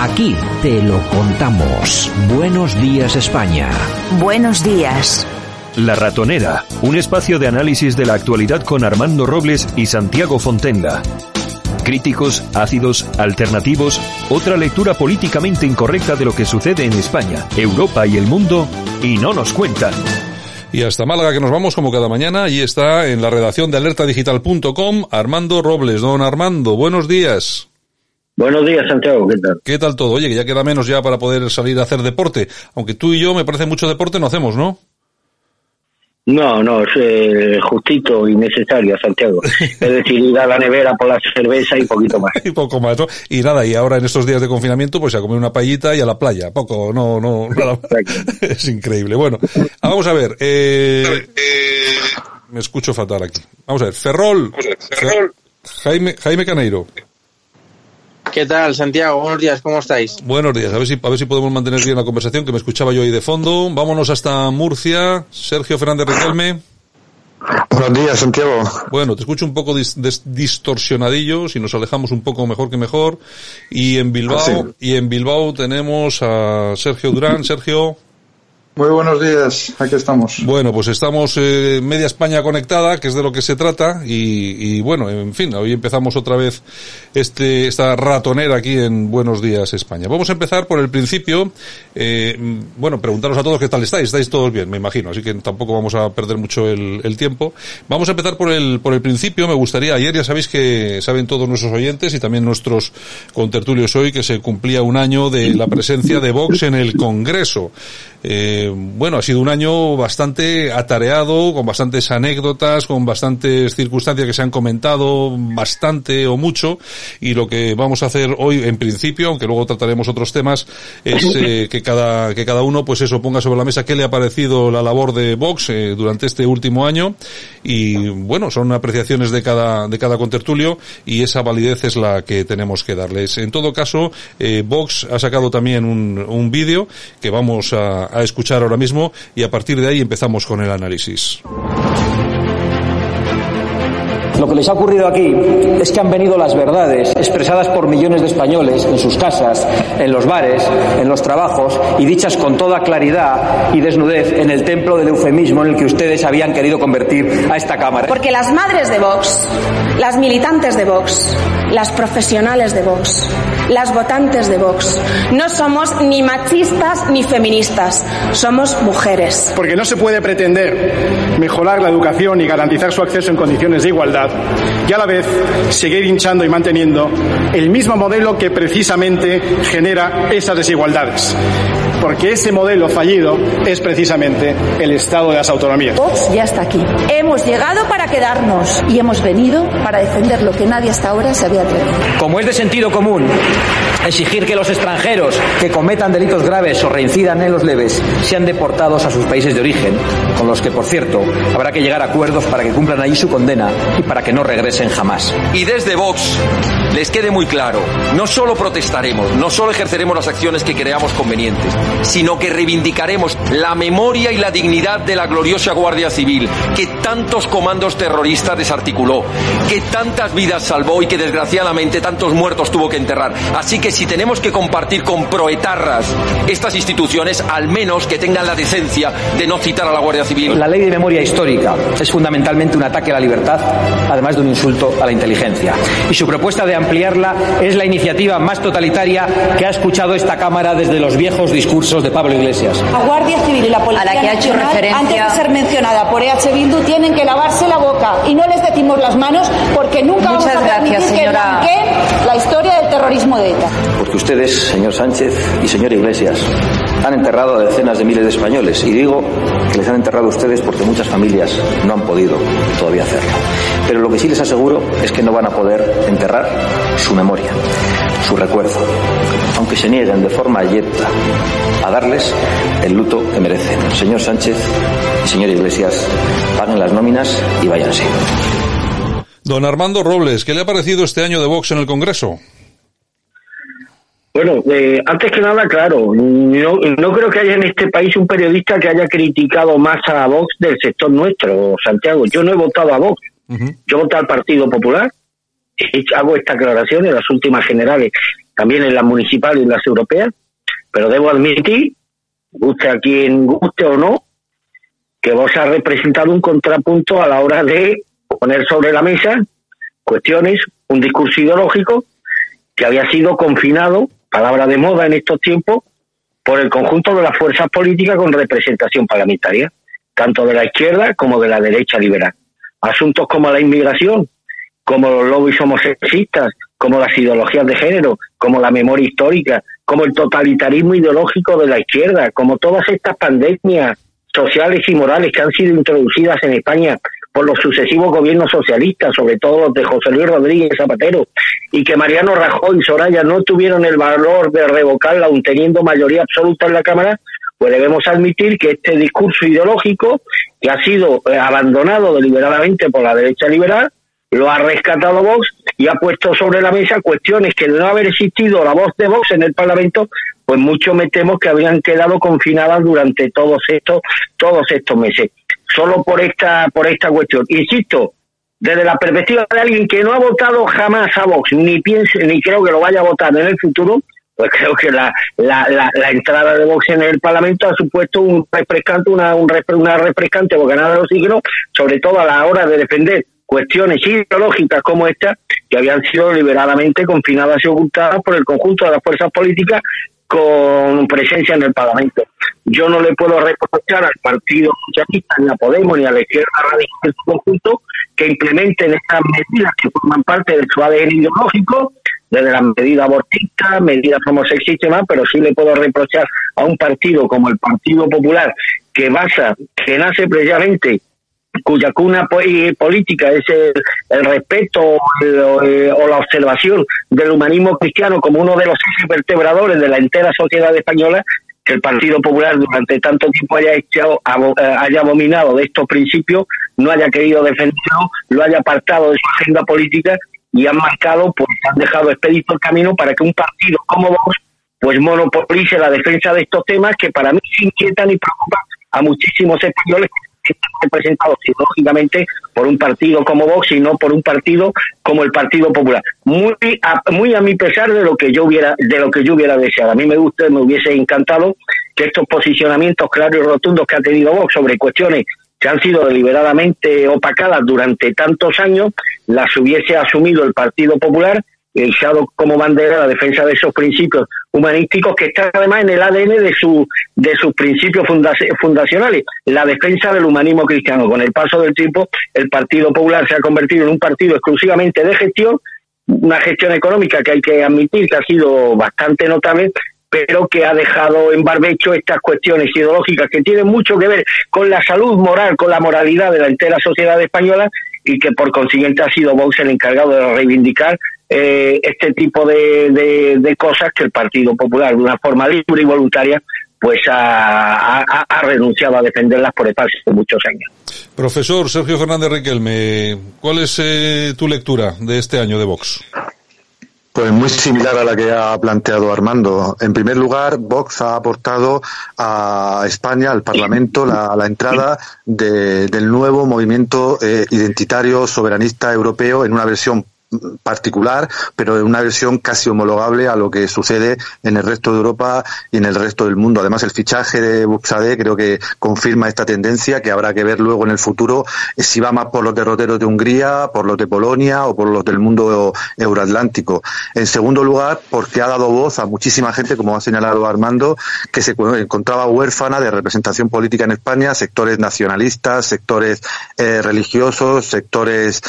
Aquí te lo contamos. Buenos días España. Buenos días. La Ratonera, un espacio de análisis de la actualidad con Armando Robles y Santiago Fontenga. Críticos, ácidos, alternativos, otra lectura políticamente incorrecta de lo que sucede en España, Europa y el mundo, y no nos cuentan. Y hasta Málaga que nos vamos como cada mañana, allí está en la redacción de alertadigital.com Armando Robles. Don Armando, buenos días. Buenos días, Santiago, ¿qué tal? ¿Qué tal todo? Oye, que ya queda menos ya para poder salir a hacer deporte. Aunque tú y yo, me parece mucho deporte, no hacemos, ¿no? No, no, es eh, justito y necesario, Santiago. Es decir, ir a la nevera por la cerveza y poquito más. y poco más, ¿no? Y nada, y ahora en estos días de confinamiento, pues a comer una paellita y a la playa. Poco, no, no, nada. es increíble. Bueno, vamos a ver. Eh, me escucho fatal aquí. Vamos a ver. Ferrol. Ferrol. Jaime, Jaime Caneiro. ¿Qué tal, Santiago? Buenos días, ¿cómo estáis? Buenos días, a ver si, a ver si podemos mantener bien la conversación, que me escuchaba yo ahí de fondo. Vámonos hasta Murcia. Sergio Fernández Riquelme. Buenos días, Santiago. Bueno, te escucho un poco dis, dis, distorsionadillo, si nos alejamos un poco mejor que mejor. Y en Bilbao, sí. y en Bilbao tenemos a Sergio Durán. Sergio. Muy buenos días, aquí estamos. Bueno, pues estamos eh, media España conectada, que es de lo que se trata, y, y, bueno, en fin, hoy empezamos otra vez este, esta ratonera aquí en Buenos Días España. Vamos a empezar por el principio. Eh, bueno, preguntaros a todos qué tal estáis. Estáis todos bien, me imagino, así que tampoco vamos a perder mucho el, el tiempo. Vamos a empezar por el, por el principio. Me gustaría, ayer ya sabéis que saben todos nuestros oyentes y también nuestros contertulios hoy que se cumplía un año de la presencia de Vox en el Congreso. Eh, bueno, ha sido un año bastante atareado, con bastantes anécdotas, con bastantes circunstancias que se han comentado bastante o mucho, y lo que vamos a hacer hoy, en principio, aunque luego trataremos otros temas, es eh, que cada que cada uno, pues eso, ponga sobre la mesa qué le ha parecido la labor de Vox eh, durante este último año, y bueno, son apreciaciones de cada de cada contertulio, y esa validez es la que tenemos que darles. En todo caso, eh, Vox ha sacado también un, un vídeo que vamos a, a escuchar ahora mismo y a partir de ahí empezamos con el análisis. Lo que les ha ocurrido aquí es que han venido las verdades expresadas por millones de españoles en sus casas, en los bares, en los trabajos y dichas con toda claridad y desnudez en el templo del eufemismo en el que ustedes habían querido convertir a esta Cámara. Porque las madres de Vox, las militantes de Vox, las profesionales de Vox, las votantes de Vox, no somos ni machistas ni feministas, somos mujeres. Porque no se puede pretender mejorar la educación y garantizar su acceso en condiciones de igualdad y a la vez seguir hinchando y manteniendo el mismo modelo que precisamente genera esas desigualdades. Porque ese modelo fallido es precisamente el Estado de las autonomías. Vox ya está aquí. Hemos llegado para quedarnos y hemos venido para defender lo que nadie hasta ahora se había atrevido. Como es de sentido común exigir que los extranjeros que cometan delitos graves o reincidan en los leves sean deportados a sus países de origen, con los que, por cierto, habrá que llegar a acuerdos para que cumplan allí su condena y para que no regresen jamás. Y desde Vox les quede muy claro, no solo protestaremos, no solo ejerceremos las acciones que creamos convenientes, sino que reivindicaremos la memoria y la dignidad de la gloriosa Guardia Civil, que tantos comandos terroristas desarticuló, que tantas vidas salvó y que desgraciadamente tantos muertos tuvo que enterrar. Así que si tenemos que compartir con proetarras estas instituciones, al menos que tengan la decencia de no citar a la Guardia Civil. La ley de memoria histórica es fundamentalmente un ataque a la libertad, además de un insulto a la inteligencia. Y su propuesta de ampliarla es la iniciativa más totalitaria que ha escuchado esta Cámara desde los viejos discursos de Pablo Iglesias. La Guardia Civil y la Policía a la que ha hecho Nacional, referencia... antes de ser mencionada por EH Bildu, tienen que lavarse la boca y no les decimos las manos porque nunca Muchas vamos a permitir gracias, que señora. la historia del terrorismo de ETA. Porque ustedes, señor Sánchez y señor Iglesias, han enterrado a decenas de miles de españoles. Y digo que les han enterrado a ustedes porque muchas familias no han podido todavía hacerlo. Pero lo que sí les aseguro es que no van a poder enterrar su memoria, su recuerdo, aunque se nieguen de forma abyecta a darles el luto que merecen. Señor Sánchez y señor Iglesias, paguen las nóminas y váyanse. Don Armando Robles, ¿qué le ha parecido este año de Vox en el Congreso? Bueno, eh, antes que nada, claro, no, no creo que haya en este país un periodista que haya criticado más a Vox del sector nuestro, Santiago. Yo no he votado a Vox, yo voté al Partido Popular, hago esta aclaración en las últimas generales, también en las municipales y en las europeas, pero debo admitir, guste a quien guste o no, que Vox ha representado un contrapunto a la hora de poner sobre la mesa cuestiones, un discurso ideológico que había sido confinado, palabra de moda en estos tiempos, por el conjunto de las fuerzas políticas con representación parlamentaria, tanto de la izquierda como de la derecha liberal. Asuntos como la inmigración, como los lobbies homosexistas, como las ideologías de género, como la memoria histórica, como el totalitarismo ideológico de la izquierda, como todas estas pandemias sociales y morales que han sido introducidas en España por los sucesivos gobiernos socialistas, sobre todo los de José Luis Rodríguez Zapatero, y que Mariano Rajoy y Soraya no tuvieron el valor de revocarla aun teniendo mayoría absoluta en la Cámara, pues debemos admitir que este discurso ideológico, que ha sido eh, abandonado deliberadamente por la derecha liberal, lo ha rescatado Vox y ha puesto sobre la mesa cuestiones que de no haber existido la voz de Vox en el Parlamento, pues mucho me temo que habrían quedado confinadas durante todos estos todos estos meses solo por esta, por esta cuestión. Insisto, desde la perspectiva de alguien que no ha votado jamás a Vox, ni piense, ni creo que lo vaya a votar en el futuro, pues creo que la, la, la, entrada de Vox en el Parlamento ha supuesto un refrescante, una, un, una refrescante bocanada de oxígeno, sobre todo a la hora de defender cuestiones ideológicas como esta, que habían sido liberadamente confinadas y ocultadas por el conjunto de las fuerzas políticas con presencia en el Parlamento. Yo no le puedo reprochar al Partido Socialista, ni a Podemos, ni a la izquierda radical en su conjunto que implementen estas medidas que forman parte del su ADN ideológico, desde las medidas abortistas, medidas homosexistas y más, pero sí le puedo reprochar a un partido como el Partido Popular, que basa, que nace precisamente cuya cuna política es el, respeto o la observación del humanismo cristiano como uno de los vertebradores de la entera sociedad española, que el Partido Popular durante tanto tiempo haya echado, eh, haya abominado de estos principios, no haya querido defenderlo, lo haya apartado de su agenda política y han marcado, pues han dejado expedito el camino para que un partido como vos pues monopolice la defensa de estos temas que para mí se inquietan y preocupan a muchísimos españoles representados lógicamente por un partido como Vox y no por un partido como el Partido Popular. Muy a, muy a mi pesar de lo que yo hubiera de lo que yo hubiera deseado. A mí me gusta, me hubiese encantado que estos posicionamientos claros y rotundos que ha tenido Vox sobre cuestiones que han sido deliberadamente opacadas durante tantos años, las hubiese asumido el Partido Popular echado como bandera la defensa de esos principios humanísticos que están además en el ADN de su de sus principios fundacionales, la defensa del humanismo cristiano. Con el paso del tiempo, el Partido Popular se ha convertido en un partido exclusivamente de gestión, una gestión económica que hay que admitir que ha sido bastante notable, pero que ha dejado en barbecho estas cuestiones ideológicas que tienen mucho que ver con la salud moral, con la moralidad de la entera sociedad española y que por consiguiente ha sido Vox el encargado de reivindicar eh, este tipo de, de, cosas que el Partido Popular, de una forma libre y voluntaria, pues ha, ha, renunciado a defenderlas por espacio de muchos años. Profesor Sergio Fernández Riquelme, ¿cuál es eh, tu lectura de este año de Vox? Pues muy similar a la que ha planteado Armando. En primer lugar, Vox ha aportado a España, al Parlamento, la, la entrada de, del nuevo movimiento eh, identitario soberanista europeo en una versión particular, pero en una versión casi homologable a lo que sucede en el resto de Europa y en el resto del mundo. Además, el fichaje de Buxade creo que confirma esta tendencia que habrá que ver luego en el futuro eh, si va más por los derroteros de Hungría, por los de Polonia o por los del mundo euroatlántico. En segundo lugar, porque ha dado voz a muchísima gente, como ha señalado Armando, que se encontraba huérfana de representación política en España, sectores nacionalistas, sectores eh, religiosos, sectores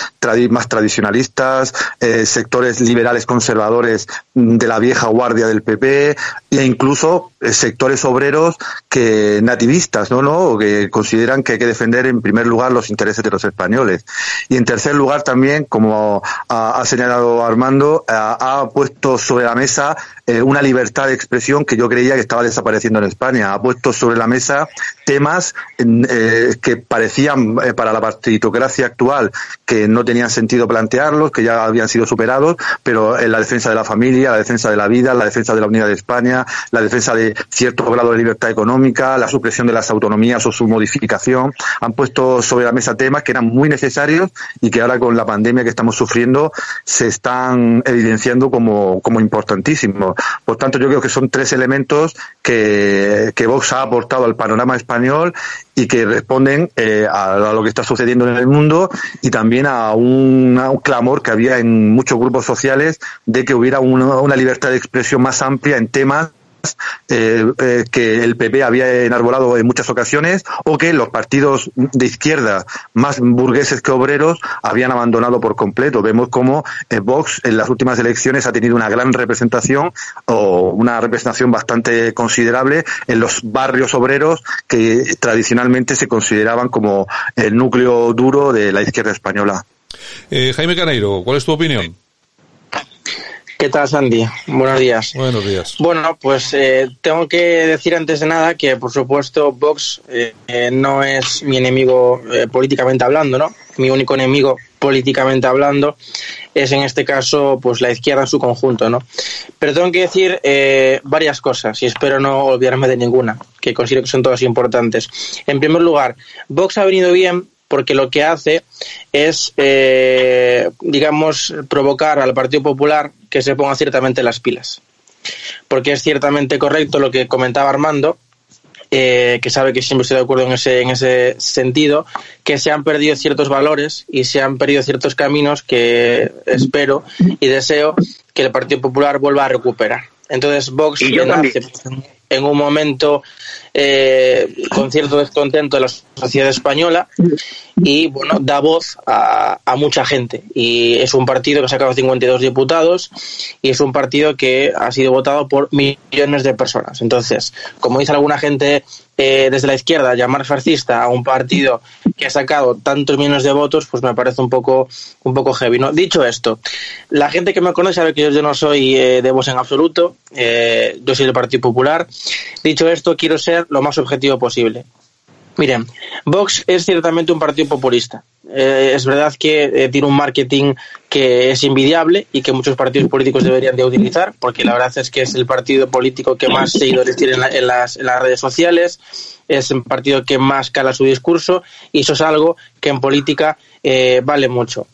más tradicionalistas, eh, sectores liberales conservadores de la vieja guardia del PP e incluso eh, sectores obreros que nativistas, ¿no? ¿no? que consideran que hay que defender en primer lugar los intereses de los españoles. Y en tercer lugar también, como ha, señalado Armando, ha, ha puesto sobre la mesa eh, una libertad de expresión que yo creía que estaba desapareciendo en España. Ha puesto sobre la mesa temas eh, que parecían eh, para la partitocracia actual que no tenían sentido plantearlos, que ya habían sido superados, pero en la defensa de la familia, la defensa de la vida, la defensa de la unidad de España, la defensa de cierto grado de libertad económica, la supresión de las autonomías o su modificación, han puesto sobre la mesa temas que eran muy necesarios y que ahora con la pandemia que estamos sufriendo se están evidenciando como, como importantísimos. Por tanto, yo creo que son tres elementos que, que Vox ha aportado al panorama español y que responden eh, a, lo que está sucediendo en el mundo y también a un, clamor que había en muchos grupos sociales de que hubiera una libertad de expresión más amplia en temas eh, eh, que el PP había enarbolado en muchas ocasiones o que los partidos de izquierda más burgueses que obreros habían abandonado por completo. Vemos cómo eh, Vox en las últimas elecciones ha tenido una gran representación o una representación bastante considerable en los barrios obreros que tradicionalmente se consideraban como el núcleo duro de la izquierda española. Jaime Caneiro, ¿cuál es tu opinión? ¿Qué tal, Sandy? Buenos días. Buenos días. Bueno, pues eh, tengo que decir antes de nada que, por supuesto, Vox eh, eh, no es mi enemigo políticamente hablando, ¿no? Mi único enemigo políticamente hablando es, en este caso, pues la izquierda en su conjunto, ¿no? Pero tengo que decir varias cosas y espero no olvidarme de ninguna, que considero que son todas importantes. En primer lugar, Vox ha venido bien porque lo que hace es, eh, digamos, provocar al Partido Popular que se ponga ciertamente las pilas. Porque es ciertamente correcto lo que comentaba Armando, eh, que sabe que siempre estoy de acuerdo en ese, en ese sentido, que se han perdido ciertos valores y se han perdido ciertos caminos que espero y deseo que el Partido Popular vuelva a recuperar. Entonces Vox en un momento eh, con cierto descontento de la sociedad española y bueno da voz a, mucha gente. Y es un partido que ha sacado 52 diputados y es un partido que ha sido votado por millones de personas. Entonces como dice alguna gente eh, desde la izquierda llamar fascista a un partido que ha sacado tantos millones de votos, pues me parece un poco, un poco heavy. ¿no? Dicho esto, la gente que me conoce sabe que yo, no soy eh, de voz en absoluto, eh, yo soy del Partido Popular. Dicho esto, quiero ser lo más objetivo posible. Miren, Vox es ciertamente un partido populista. Eh, es verdad que eh, tiene un marketing que es invidiable y que muchos partidos políticos deberían de utilizar, porque la verdad es que es el partido político que más seguidores tiene en, las, redes sociales, es el partido que más cala su discurso y eso es algo que en política eh, vale mucho.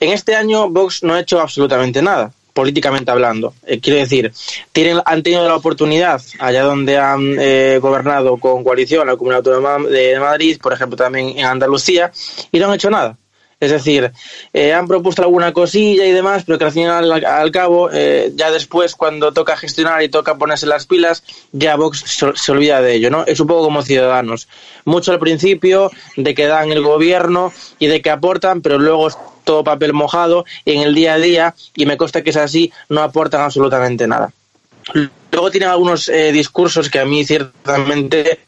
En este año Vox no ha hecho absolutamente nada políticamente hablando. Eh, quiero decir, tienen, han tenido la oportunidad, allá donde han eh, gobernado con coalición, la Comunidad Autónoma de Madrid, por ejemplo, también en Andalucía, y no han hecho nada. Es decir, eh, han propuesto alguna cosilla y demás, pero que al final, al, cabo, ya después, cuando toca gestionar y toca ponerse las pilas, ya Vox se, olvida de ello, ¿no? Es un poco como Ciudadanos. Mucho al principio de que dan el gobierno y de que aportan, pero luego todo papel mojado y en el día a día, y me consta que es así, no aportan absolutamente nada. Luego tienen algunos eh, discursos que a mí ciertamente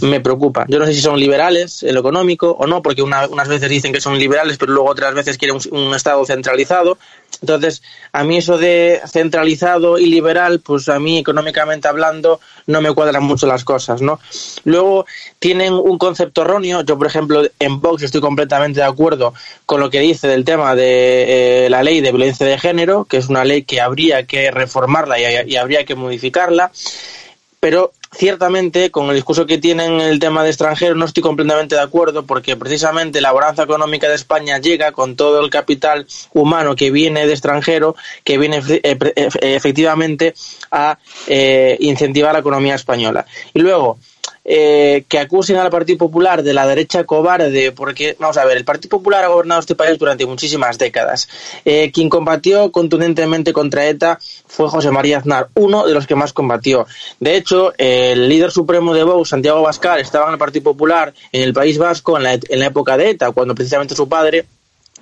me preocupa. Yo no sé si son liberales en lo económico o no, porque unas veces dicen que son liberales, pero luego otras veces quieren un, Estado centralizado. Entonces, a mí eso de centralizado y liberal, pues a mí económicamente hablando no me cuadran mucho las cosas, ¿no? Luego tienen un concepto erróneo. Yo, por ejemplo, en Vox estoy completamente de acuerdo con lo que dice del tema de eh, la ley de violencia de género, que es una ley que habría que reformarla y habría que modificarla pero ciertamente con el discurso que tienen en el tema de extranjeros no estoy completamente de acuerdo porque precisamente la bonanza económica de España llega con todo el capital humano que viene de extranjero, que viene eh, eh, efectivamente a eh, incentivar la economía española. Y luego, eh, que acusen al Partido Popular de la derecha cobarde, porque, vamos a ver, el Partido Popular ha gobernado este país durante muchísimas décadas. Eh, quien combatió contundentemente contra ETA fue José María Aznar, uno de los que más combatió. De hecho, el líder supremo de Vox, Santiago Bascar, estaba en el Partido Popular en el País Vasco en la, en la época de ETA, cuando precisamente su padre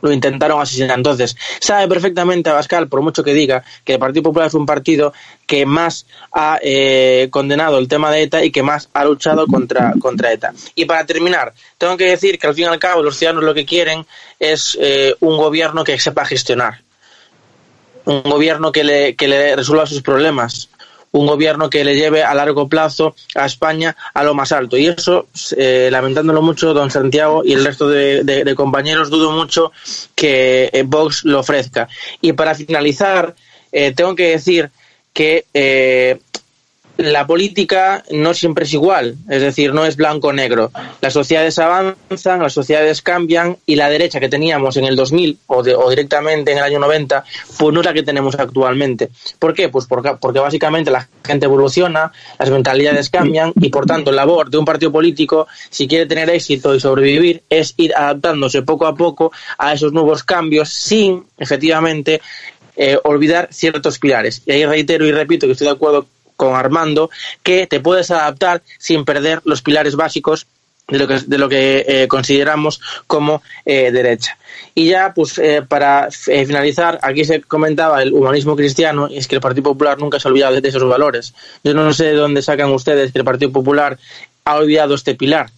lo intentaron asesinar. Entonces, sabe perfectamente Abascal, por mucho que diga, que el Partido Popular es un partido que más ha eh, condenado el tema de ETA y que más ha luchado contra, contra ETA. Y para terminar, tengo que decir que al fin y al cabo los ciudadanos lo que quieren es eh, un gobierno que sepa gestionar, un gobierno que le, que le resuelva sus problemas, un gobierno que le lleve a largo plazo a España a lo más alto. Y eso, eh, lamentándolo mucho, don Santiago y el resto de, compañeros, dudo mucho que eh, Vox lo ofrezca. Y para finalizar, eh, tengo que decir que la política no siempre es igual, es decir, no es blanco-negro. Las sociedades avanzan, las sociedades cambian y la derecha que teníamos en el 2000 o, o directamente en el año 90, pues no es la que tenemos actualmente. ¿Por qué? Pues porque, porque básicamente la gente evoluciona, las mentalidades cambian y por tanto la labor de un partido político, si quiere tener éxito y sobrevivir, es ir adaptándose poco a poco a esos nuevos cambios sin, efectivamente, eh, olvidar ciertos pilares. Y ahí reitero y repito que estoy de acuerdo con Armando, que te puedes adaptar sin perder los pilares básicos de lo que, de lo que eh, consideramos como eh, derecha. Y ya, pues eh, para finalizar, aquí se comentaba el humanismo cristiano y es que el Partido Popular nunca se ha olvidado de esos valores. Yo no sé de dónde sacan ustedes que el Partido Popular ha olvidado este pilar.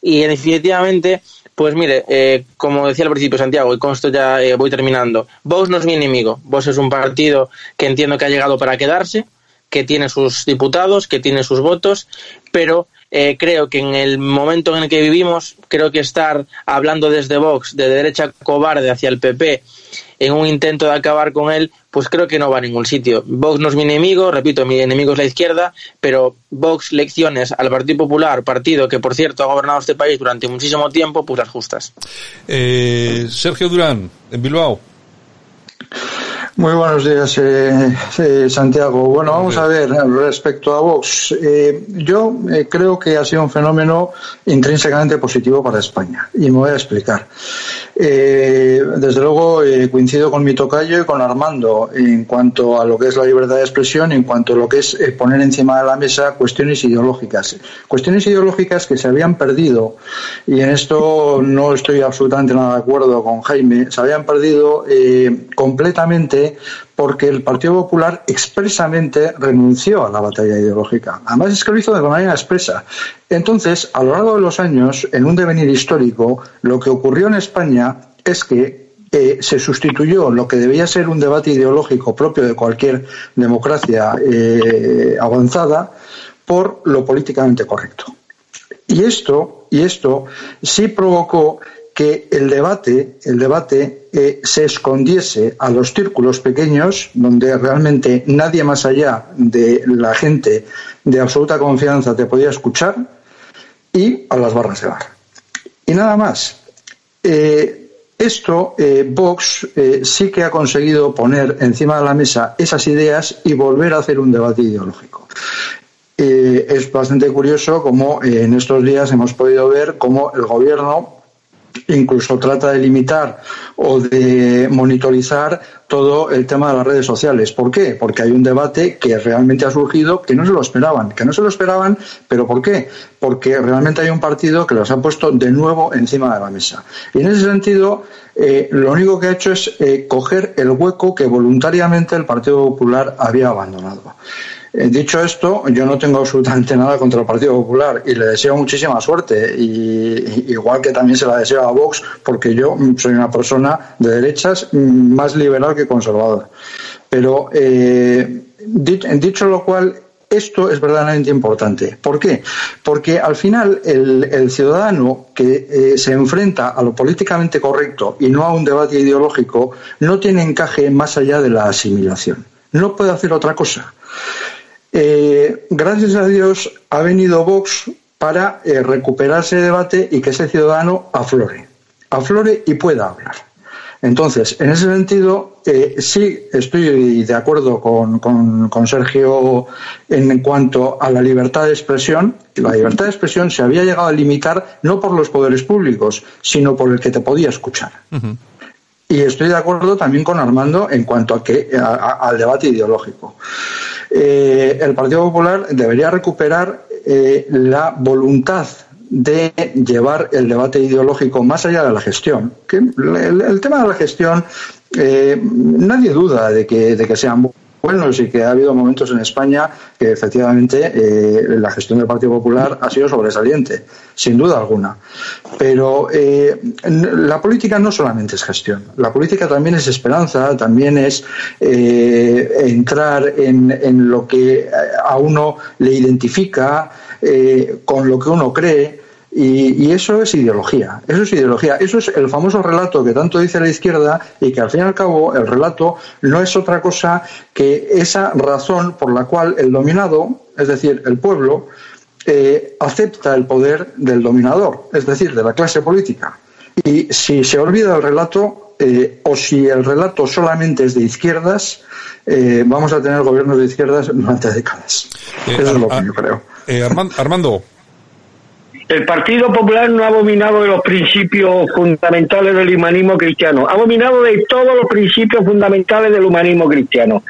Y definitivamente, pues mire, como decía al principio Santiago, y con esto ya voy terminando, Vox no es mi enemigo. Vox es un partido que entiendo que ha llegado para quedarse, que tiene sus diputados, que tiene sus votos, pero eh, creo que en el momento en el que vivimos, creo que estar hablando desde Vox, de derecha cobarde hacia el PP, en un intento de acabar con él, pues creo que no va a ningún sitio. Vox no es mi enemigo, repito, mi enemigo es la izquierda, pero Vox lecciones al Partido Popular, partido que por cierto ha gobernado este país durante muchísimo tiempo, pues las justas. Eh, Sergio Durán, en Bilbao. Muy buenos días, eh, eh, Santiago. Bueno, vamos a ver respecto a Vox. Eh, yo creo que ha sido un fenómeno intrínsecamente positivo para España y me voy a explicar. Desde luego coincido con mi tocayo y con Armando en cuanto a lo que es la libertad de expresión, en cuanto a lo que es poner encima de la mesa cuestiones ideológicas. Cuestiones ideológicas que se habían perdido y en esto no estoy absolutamente nada de acuerdo con Jaime. Se habían perdido completamente porque el Partido Popular expresamente renunció a la batalla ideológica. Además es que lo hizo de manera expresa. Entonces, a lo largo de los años, en un devenir histórico, lo que ocurrió en España es que eh, se sustituyó lo que debía ser un debate ideológico propio de cualquier democracia eh, avanzada por lo políticamente correcto. Y esto, y esto sí provocó que el debate, el debate eh, se escondiese a los círculos pequeños, donde realmente nadie más allá de la gente de absoluta confianza te podía escuchar, y a las barras de bar. Y nada más. Eh, esto, eh, Vox sí que ha conseguido poner encima de la mesa esas ideas y volver a hacer un debate ideológico. es bastante curioso cómo en estos días hemos podido ver cómo el gobierno incluso trata de limitar o de monitorizar todo el tema de las redes sociales. ¿Por qué? Porque hay un debate que realmente ha surgido que no se lo esperaban, que no se lo esperaban, pero ¿por qué? Porque realmente hay un partido que los ha puesto de nuevo encima de la mesa. Y en ese sentido, eh, lo único que ha hecho es eh, coger el hueco que voluntariamente el Partido Popular había abandonado. Eh, dicho esto, yo no tengo absolutamente nada contra el Partido Popular y le deseo muchísima suerte. Y, igual que también se la deseo a Vox, porque yo soy una persona de derechas más liberal que conservador. Pero eh, dicho lo cual, esto es verdaderamente importante. ¿Por qué? Porque al final el, ciudadano que eh, se enfrenta a lo políticamente correcto y no a un debate ideológico no tiene encaje más allá de la asimilación. No puede hacer otra cosa. Eh, gracias a Dios ha venido Vox para eh, recuperar ese debate y que ese ciudadano aflore, aflore y pueda hablar. Entonces, en ese sentido, eh, sí estoy de acuerdo con, con, Sergio en cuanto a la libertad de expresión. La libertad de expresión se había llegado a limitar no por los poderes públicos, sino por el que te podía escuchar. Y estoy de acuerdo también con Armando en cuanto a que, al debate ideológico. Eh, el Partido Popular debería recuperar eh, la voluntad de llevar el debate ideológico más allá de la gestión. Que el, tema de la gestión, eh, nadie duda de que, de que sean buenos y que ha habido momentos en España que efectivamente eh, la gestión del Partido Popular ha sido sobresaliente, sin duda alguna. Pero eh, la política no solamente es gestión, la política también es esperanza, también es eh, entrar en, en, lo que a uno le identifica, con lo que uno cree. Y, eso es ideología, eso es ideología, eso es el famoso relato que tanto dice la izquierda y que al fin y al cabo el relato no es otra cosa que esa razón por la cual el dominado, es decir, el pueblo, eh, acepta el poder del dominador, es decir, de la clase política. Y si se olvida el relato, eh, o si el relato solamente es de izquierdas, eh, vamos a tener gobiernos de izquierdas durante décadas. Eso es lo que yo creo. Armando, el Partido Popular no ha abominado de los principios fundamentales del humanismo cristiano, ha abominado de todos los principios fundamentales del humanismo cristiano,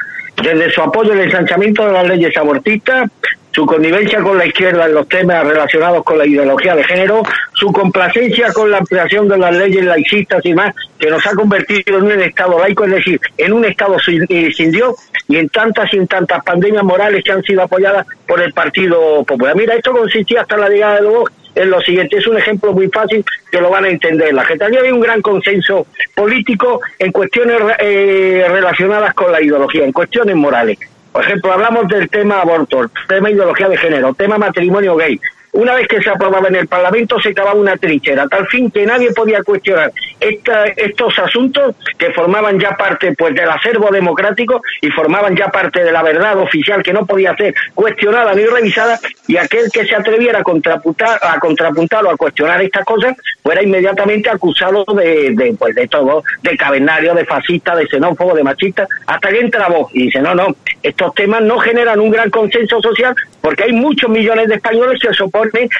desde su apoyo al ensanchamiento de las leyes abortistas, su connivencia con la izquierda en los temas relacionados con la ideología de género, su complacencia con la ampliación de las leyes laicistas y más, que nos ha convertido en un Estado laico, es decir, en un Estado sin, eh, Dios y en tantas y en tantas pandemias morales que han sido apoyadas por el Partido Popular. Mira, esto consistía hasta la llegada de Vox en lo siguiente. Es un ejemplo muy fácil que lo van a entender. La gente hay un gran consenso político en cuestiones eh, relacionadas con la ideología, en cuestiones morales. Por ejemplo, hablamos del tema aborto, tema ideología de género, tema matrimonio gay, una vez que se aprobaba en el Parlamento se acababa una trinchera, tal fin que nadie podía cuestionar estos asuntos que formaban ya parte pues del acervo democrático y formaban ya parte de la verdad oficial que no podía ser cuestionada ni revisada y aquel que se atreviera a contrapuntar, a contrapuntar o a cuestionar estas cosas fuera inmediatamente acusado de, pues, de todo, de cavernario, de fascista, de xenófobo, de machista, hasta que entra vos y dice, no, no, estos temas no generan un gran consenso social porque hay muchos millones de españoles que se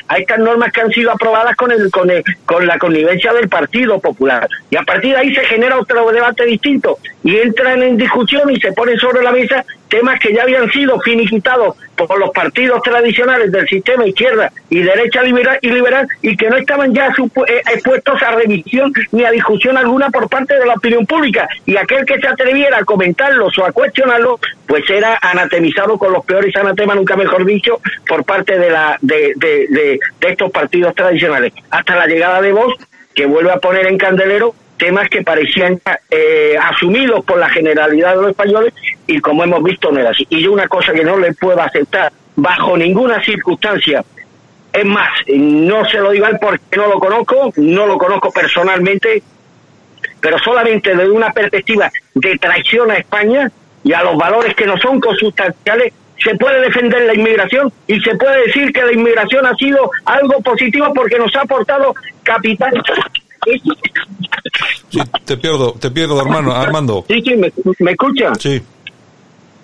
a estas normas que han sido aprobadas con, el, con, con la connivencia del Partido Popular. Y a partir de ahí se genera otro debate distinto y entran en discusión y se ponen sobre la mesa temas que ya habían sido finiquitados por los partidos tradicionales del sistema izquierda y derecha liberal y liberal y que no estaban ya eh, expuestos a revisión ni a discusión alguna por parte de la opinión pública. Y aquel que se atreviera a comentarlos o a cuestionarlos pues era anatemizado con los peores anatemas nunca mejor dicho por parte de la de, estos partidos tradicionales. Hasta la llegada de Vox que vuelve a poner en candelero temas que parecían eh, asumidos por la generalidad de los españoles y como hemos visto no era así. Y yo una cosa que no le puedo aceptar bajo ninguna circunstancia, es más, no se lo digo al porque no lo conozco, no lo conozco personalmente, pero solamente desde una perspectiva de traición a España y a los valores que no son consustanciales, se puede defender la inmigración y se puede decir que la inmigración ha sido algo positivo porque nos ha aportado capital Sí, te pierdo, te pierdo, hermano, Armando. Sí, sí, me, me escucha. Sí.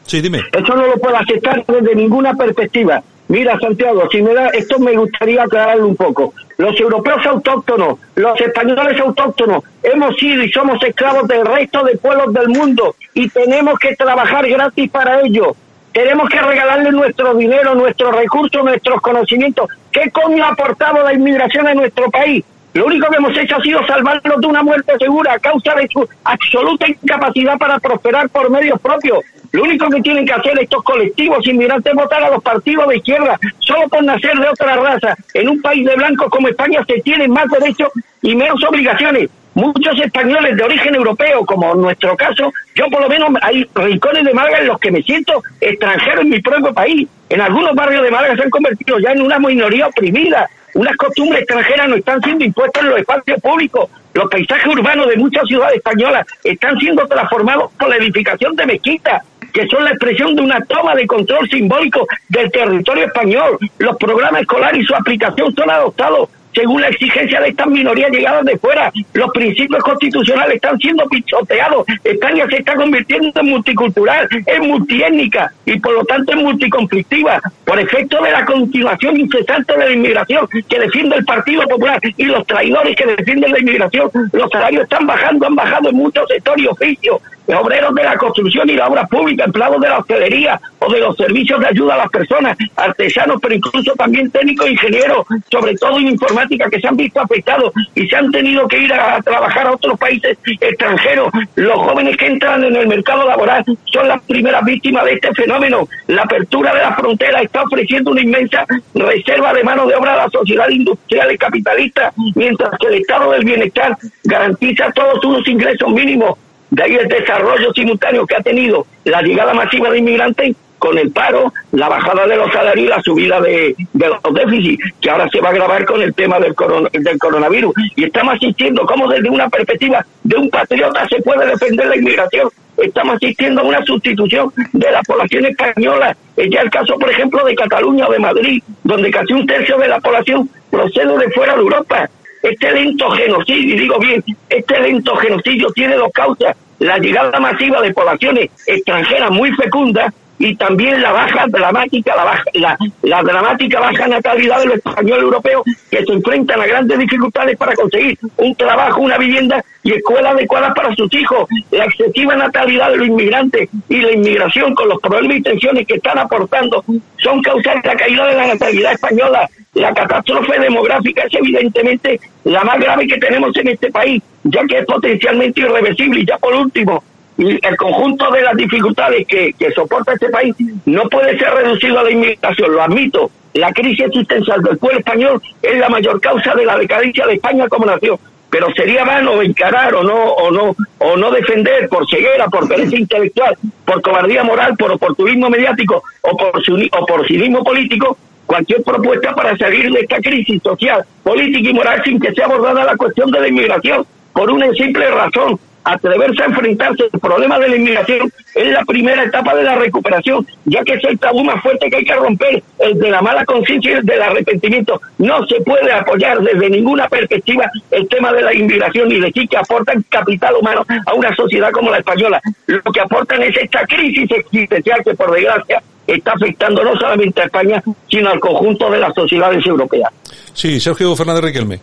Sí, dime. Eso no lo puedo aceptar desde ninguna perspectiva. Mira, Santiago, si me da, esto me gustaría aclararlo un poco. Los europeos autóctonos, los españoles autóctonos, hemos sido y somos esclavos del resto de pueblos del mundo y tenemos que trabajar gratis para ello. Tenemos que regalarle nuestro dinero, nuestros recursos, nuestros conocimientos. ¿Qué coño ha aportado la inmigración a nuestro país? Lo único que hemos hecho ha sido salvarlos de una muerte segura a causa de su absoluta incapacidad para prosperar por medios propios. Lo único que tienen que hacer estos colectivos inmigrantes es votar a los partidos de izquierda solo por nacer de otra raza. En un país de blancos como España se tienen más derechos y menos obligaciones. Muchos españoles de origen europeo, como en nuestro caso, yo por lo menos hay rincones de Málaga en los que me siento extranjero en mi propio país. En algunos barrios de Málaga se han convertido ya en una minoría oprimida unas costumbres extranjeras no están siendo impuestas en los espacios públicos. Los paisajes urbanos de muchas ciudades españolas están siendo transformados por la edificación de mezquitas, que son la expresión de una toma de control simbólico del territorio español. Los programas escolares y su aplicación son adoptados según la exigencia de estas minorías llegadas de fuera. Los principios constitucionales están siendo pichoteados. España se está convirtiendo en multicultural, en multiétnica y por lo tanto en multiconflictiva, por efecto de la continuación incesante de la inmigración que defiende el Partido Popular y los traidores que defienden la inmigración. Los salarios están bajando, han bajado en muchos sectores y oficios obreros de la construcción y la obra pública, empleados de la hostelería o de los servicios de ayuda a las personas, artesanos, pero incluso también técnicos, ingenieros, sobre todo en informática, que se han visto afectados y se han tenido que ir a trabajar a otros países extranjeros. Los jóvenes que entran en el mercado laboral son las primeras víctimas de este fenómeno. La apertura de la frontera está ofreciendo una inmensa reserva de mano de obra a la sociedad industrial y capitalista, mientras que el estado del bienestar garantiza todos unos ingresos mínimos. De ahí el desarrollo simultáneo que ha tenido la llegada masiva de inmigrantes con el paro, la bajada de los salarios y la subida de, los déficits, que ahora se va a agravar con el tema del, del coronavirus. Y estamos asistiendo como desde una perspectiva de un patriota se puede defender la inmigración. Estamos asistiendo a una sustitución de la población española. Es ya el caso, por ejemplo, de Cataluña o de Madrid, donde casi un tercio de la población procede de fuera de Europa. Este lento genocidio, y digo bien, este lento genocidio tiene dos causas. La llegada masiva de poblaciones extranjeras muy fecundas y también la baja dramática, la, baja, la, la, dramática baja natalidad de los españoles europeos que se enfrentan a grandes dificultades para conseguir un trabajo, una vivienda y escuelas adecuadas para sus hijos. La excesiva natalidad de los inmigrantes y la inmigración con los problemas y tensiones que están aportando son causas de la caída de la natalidad española. La catástrofe demográfica es evidentemente la más grave que tenemos en este país, ya que es potencialmente irreversible. Y ya por último, el conjunto de las dificultades que, soporta este país no puede ser reducido a la inmigración, lo admito. La crisis existencial del pueblo español es la mayor causa de la decadencia de España como nación. Pero sería vano encarar o no, o no, o no defender por ceguera, por pereza intelectual, por cobardía moral, por oportunismo mediático o por, o por cinismo político cualquier propuesta para salir de esta crisis social, política y moral sin que sea abordada la cuestión de la inmigración, por una simple razón, atreverse a enfrentarse al problema de la inmigración es la primera etapa de la recuperación, ya que es el tabú más fuerte que hay que romper, el de la mala conciencia y el del arrepentimiento. No se puede apoyar desde ninguna perspectiva el tema de la inmigración y decir que aportan capital humano a una sociedad como la española. Lo que aportan es esta crisis existencial que, por desgracia, está afectando no solamente a España, sino al conjunto de las sociedades europeas. Sí, Sergio Fernández Riquelme.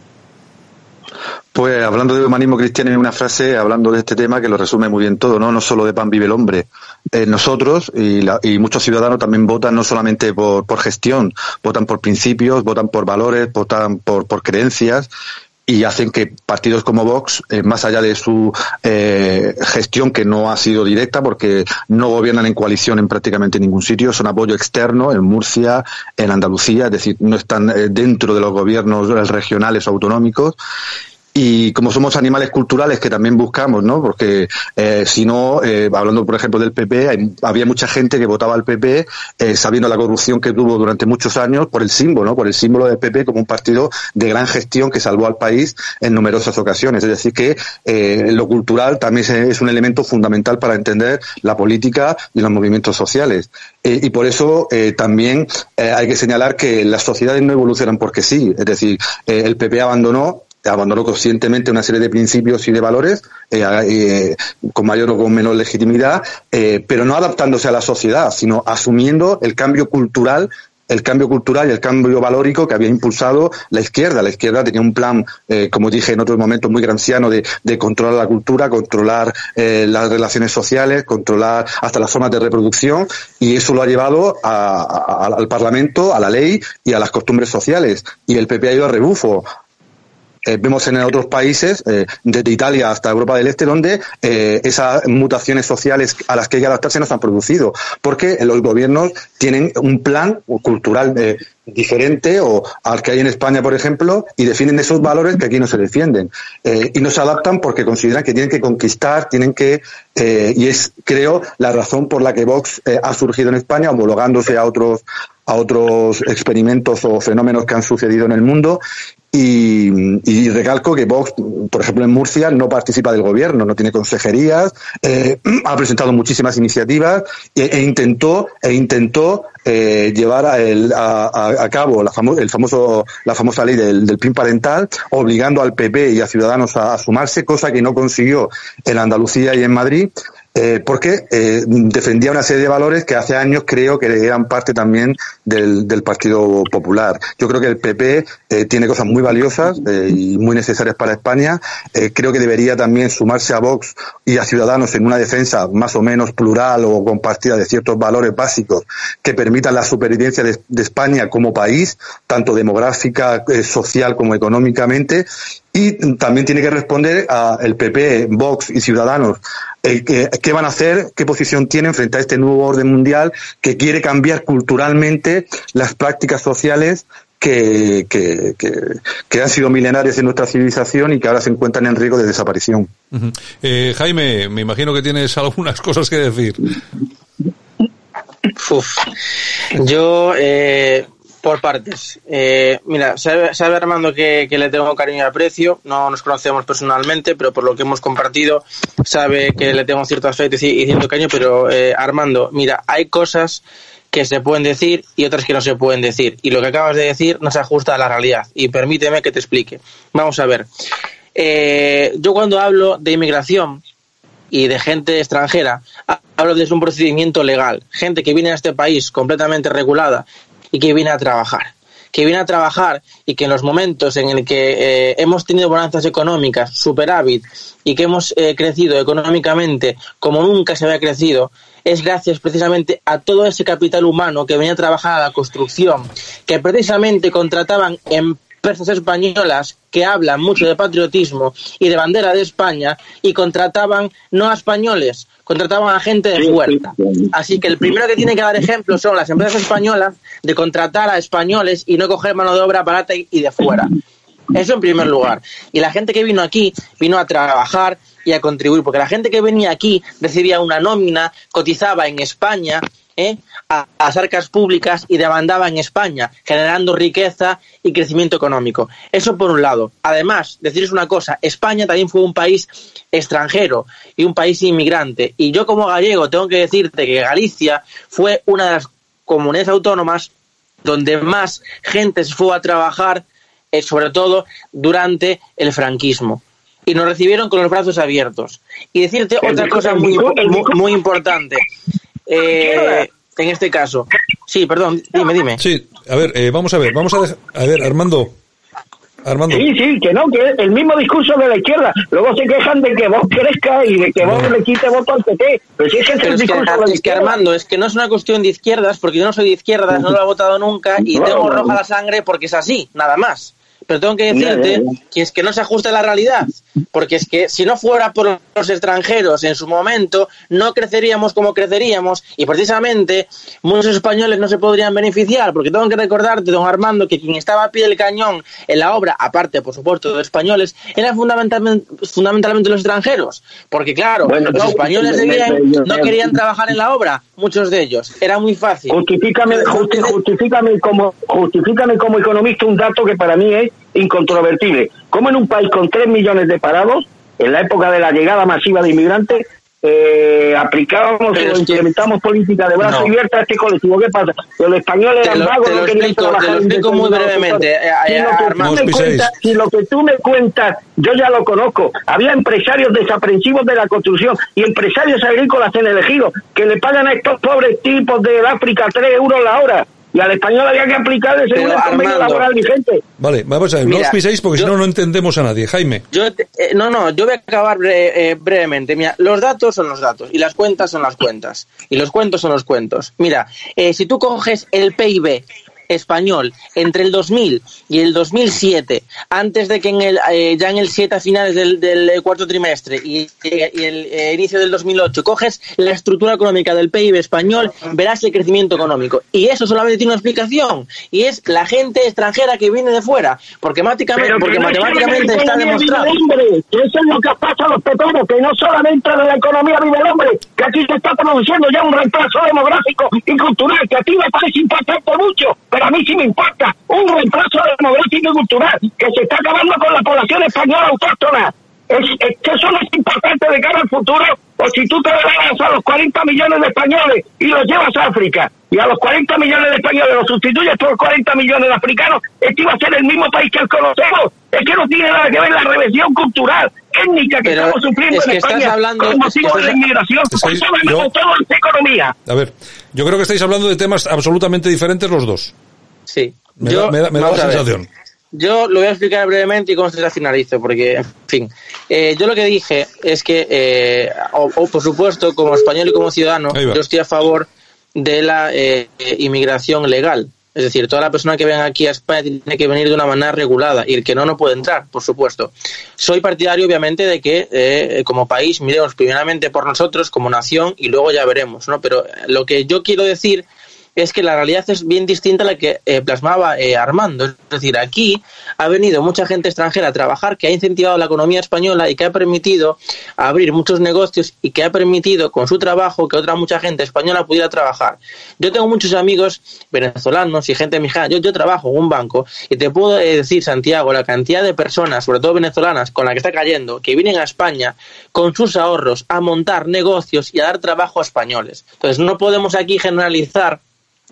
Pues hablando de humanismo cristiano en una frase, hablando de este tema que lo resume muy bien todo, ¿no? No solo de pan vive el hombre. Eh, nosotros y, y, muchos ciudadanos también votan no solamente por, por, gestión, votan por principios, votan por valores, votan por, por creencias y hacen que partidos como Vox, eh, más allá de su eh, gestión que no ha sido directa porque no gobiernan en coalición en prácticamente ningún sitio, son apoyo externo en Murcia, en Andalucía, es decir, no están eh, dentro de los gobiernos regionales o autonómicos y como somos animales culturales que también buscamos, ¿no? Porque eh, si no, eh, hablando por ejemplo del PP, había mucha gente que votaba al PP eh, sabiendo la corrupción que tuvo durante muchos años por el símbolo, ¿no? Por el símbolo del PP como un partido de gran gestión que salvó al país en numerosas ocasiones. Es decir, que eh, lo cultural también es un elemento fundamental para entender la política y los movimientos sociales. Y por eso también hay que señalar que las sociedades no evolucionan porque sí. Es decir, el PP abandonó abandonó conscientemente una serie de principios y de valores eh, eh, con mayor o con menor legitimidad, eh, pero no adaptándose a la sociedad, sino asumiendo el cambio cultural el cambio cultural y el cambio valórico que había impulsado la izquierda. La izquierda tenía un plan, como dije en otros momentos, muy granciano de, de controlar la cultura, controlar las relaciones sociales, controlar hasta las formas de reproducción y eso lo ha llevado al Parlamento, a la ley y a las costumbres sociales. Y el PP ha ido a rebufo, eh, vemos en otros países, eh, desde Italia hasta Europa del Este, donde eh, esas mutaciones sociales a las que hay que adaptarse no se han producido, porque los gobiernos tienen un plan cultural diferente o al que hay en España, por ejemplo, y defienden esos valores que aquí no se defienden. y no se adaptan porque consideran que tienen que conquistar, tienen que, y es, creo, la razón por la que Vox ha surgido en España, homologándose a otros a otros experimentos o fenómenos que han sucedido en el mundo. Y, recalco que Vox, por ejemplo, en Murcia no participa del gobierno, no tiene consejerías, eh, ha presentado muchísimas iniciativas e, e intentó, e intentó eh, llevar a, cabo la, el famoso, la famosa ley del, del PIN parental, obligando al PP y a Ciudadanos a, a sumarse, cosa que no consiguió en Andalucía y en Madrid eh, porque eh, defendía una serie de valores que hace años creo que eran parte también del, Partido Popular. Yo creo que el PP eh, tiene cosas muy valiosas y muy necesarias para España. Creo que debería también sumarse a Vox y a Ciudadanos en una defensa más o menos plural o compartida de ciertos valores básicos que permitan la supervivencia de, España como país, tanto demográfica, social como económicamente. Y también tiene que responder a el PP, Vox y Ciudadanos eh, qué, qué van a hacer, qué posición tienen frente a este nuevo orden mundial que quiere cambiar culturalmente las prácticas sociales que, que, que, que han sido milenarias en nuestra civilización y que ahora se encuentran en riesgo de desaparición. Eh, Jaime, me imagino que tienes algunas cosas que decir. Uf. Yo, eh, por partes. Eh, mira, sabe, sabe Armando que, que, le tengo cariño y aprecio. No nos conocemos personalmente, pero por lo que hemos compartido, sabe que le tengo cierto afecto y, cierto cariño. Pero eh, Armando, mira, hay cosas que se pueden decir y otras que no se pueden decir. Y lo que acabas de decir no se ajusta a la realidad. Y permíteme que te explique. Vamos a ver. Eh, yo cuando hablo de inmigración y de gente extranjera, hablo desde un procedimiento legal. Gente que viene a este país completamente regulada y que viene a trabajar. Que viene a trabajar y que en los momentos en el que eh, hemos tenido bonanzas económicas, superávit y que hemos eh, crecido económicamente como nunca se había crecido, es gracias precisamente a todo ese capital humano que venía a trabajar a la construcción, que precisamente contrataban empresas españolas que hablan mucho de patriotismo y de bandera de España y contrataban no a españoles, contrataban a gente de fuerza. Así que el primero que tiene que dar ejemplo son las empresas españolas de contratar a españoles y no coger mano de obra barata y de fuera. Eso en primer lugar. Y la gente que vino aquí vino a trabajar y a contribuir, porque la gente que venía aquí recibía una nómina, cotizaba en España, ¿eh? A, las arcas públicas y demandaba en España, generando riqueza y crecimiento económico. Eso por un lado. Además, deciros una cosa, España también fue un país extranjero y un país inmigrante. Y yo como gallego tengo que decirte que Galicia fue una de las comunidades autónomas donde más gente se fue a trabajar, eh, sobre todo durante el franquismo y nos recibieron con los brazos abiertos. Y decirte otra cosa muy, muy, muy importante. Eh, en este caso. Sí, perdón, dime, dime. Sí, a ver, eh, vamos a ver, vamos a dejar, a ver, Armando. Armando. Sí, sí, que no, que es el mismo discurso de la izquierda. Luego se quejan de que vos crezca y de que vos le quite voto al PP. Pero si es que ese es el es que, discurso de la es que. Armando, es que no es una cuestión de izquierdas, porque yo no soy de izquierdas, no lo he votado nunca y No, tengo no, roja no. la sangre porque es así, nada más. Pero tengo que decirte que es que no se ajusta a la realidad, porque es que si no fuera por los extranjeros en su momento, no creceríamos como creceríamos y precisamente muchos españoles no se podrían beneficiar, porque tengo que recordarte, don Armando, que quien estaba a pie del cañón en la obra, aparte, por supuesto, de españoles, eran fundamentalmente, fundamentalmente los extranjeros, porque claro, Bueno, los españoles de bien no querían trabajar en la obra, muchos de ellos, era muy fácil. Justifícame, justi- justifícame, como, justifícame como economista un dato que para mí es incontrovertible. Como en un país con 3 millones de parados, en la época de la llegada masiva de inmigrantes, eh, aplicábamos o es que- implementamos política de brazo No. abierto a este colectivo. ¿Qué pasa? Que los españoles Te eran lo- vagos, te lo no querían explico- te trabajar lo en explico muy brevemente, eh, Si lo que tú me cuentas- si lo que tú me cuentas, yo ya lo conozco. Había empresarios desaprensivos de la construcción y empresarios agrícolas en el ejido que le pagan a estos pobres tipos de África 3 euros la hora. Y al español había que aplicarle según Pero, el convenio Armando, laboral vigente. Vale, vamos a ver, no Mira, os piséis porque yo- si no, no entendemos a nadie. Jaime. Yo te- eh, no, no, yo voy a acabar bre- eh, brevemente. Mira, los datos son los datos y las cuentas son las cuentas y los cuentos son los cuentos. Mira, eh, si tú coges el PIB español entre el 2000 y el 2007, antes de que en el, eh, ya en el 7 a finales del, del, eh, cuarto trimestre y, y el eh, inicio del 2008, coges la estructura económica del PIB español, verás el crecimiento económico. Y eso solamente tiene una explicación y es la gente extranjera que viene de fuera, porque, Pero no matemáticamente está demostrado. que eso es lo que pasa a los peperos, que no solamente de la economía vive el hombre, que aquí se está produciendo ya un reemplazo demográfico y cultural, que a ti me parece impactante mucho, pero a mí sí me impacta, un reemplazo demográfico y cultural, que se está acabando con la población española autóctona. Es, eso no es importante de cara al futuro, o si tú te das a los 40 millones de españoles y los llevas a África, y a los 40 millones de españoles los sustituyes por 40 millones de africanos, este iba a ser el mismo país que el conocemos. Es que no tiene nada que ver la reversión cultural, étnica que estamos sufriendo en España hablando, con motivo de la inmigración. Estáis, yo, todo es economía. A ver, yo creo que estáis hablando de temas absolutamente diferentes los dos. Sí. Me da, me da, me da la sensación. Yo lo voy a explicar brevemente y con esto ya finalizo, porque, en fin, eh, yo lo que dije es que, eh, o, o, por supuesto, como español y como ciudadano, yo estoy a favor de la eh, inmigración legal. Es decir, toda la persona que venga aquí a España tiene que venir de una manera regulada y el que no, no puede entrar, por supuesto. Soy partidario, obviamente, de que eh, como país miremos primeramente por nosotros como nación y luego ya veremos, ¿no? Pero lo que yo quiero decir es que la realidad es bien distinta a la que eh, plasmaba eh, Armando. Es decir, aquí ha venido mucha gente extranjera a trabajar que ha incentivado la economía española y que ha permitido abrir muchos negocios y que ha permitido con su trabajo que otra mucha gente española pudiera trabajar. Yo tengo muchos amigos venezolanos y gente mexicana. Yo, yo trabajo en un banco y te puedo eh, decir, Santiago, la cantidad de personas, sobre todo venezolanas, con la que está cayendo, que vienen a España con sus ahorros a montar negocios y a dar trabajo a españoles. Entonces, no podemos aquí generalizar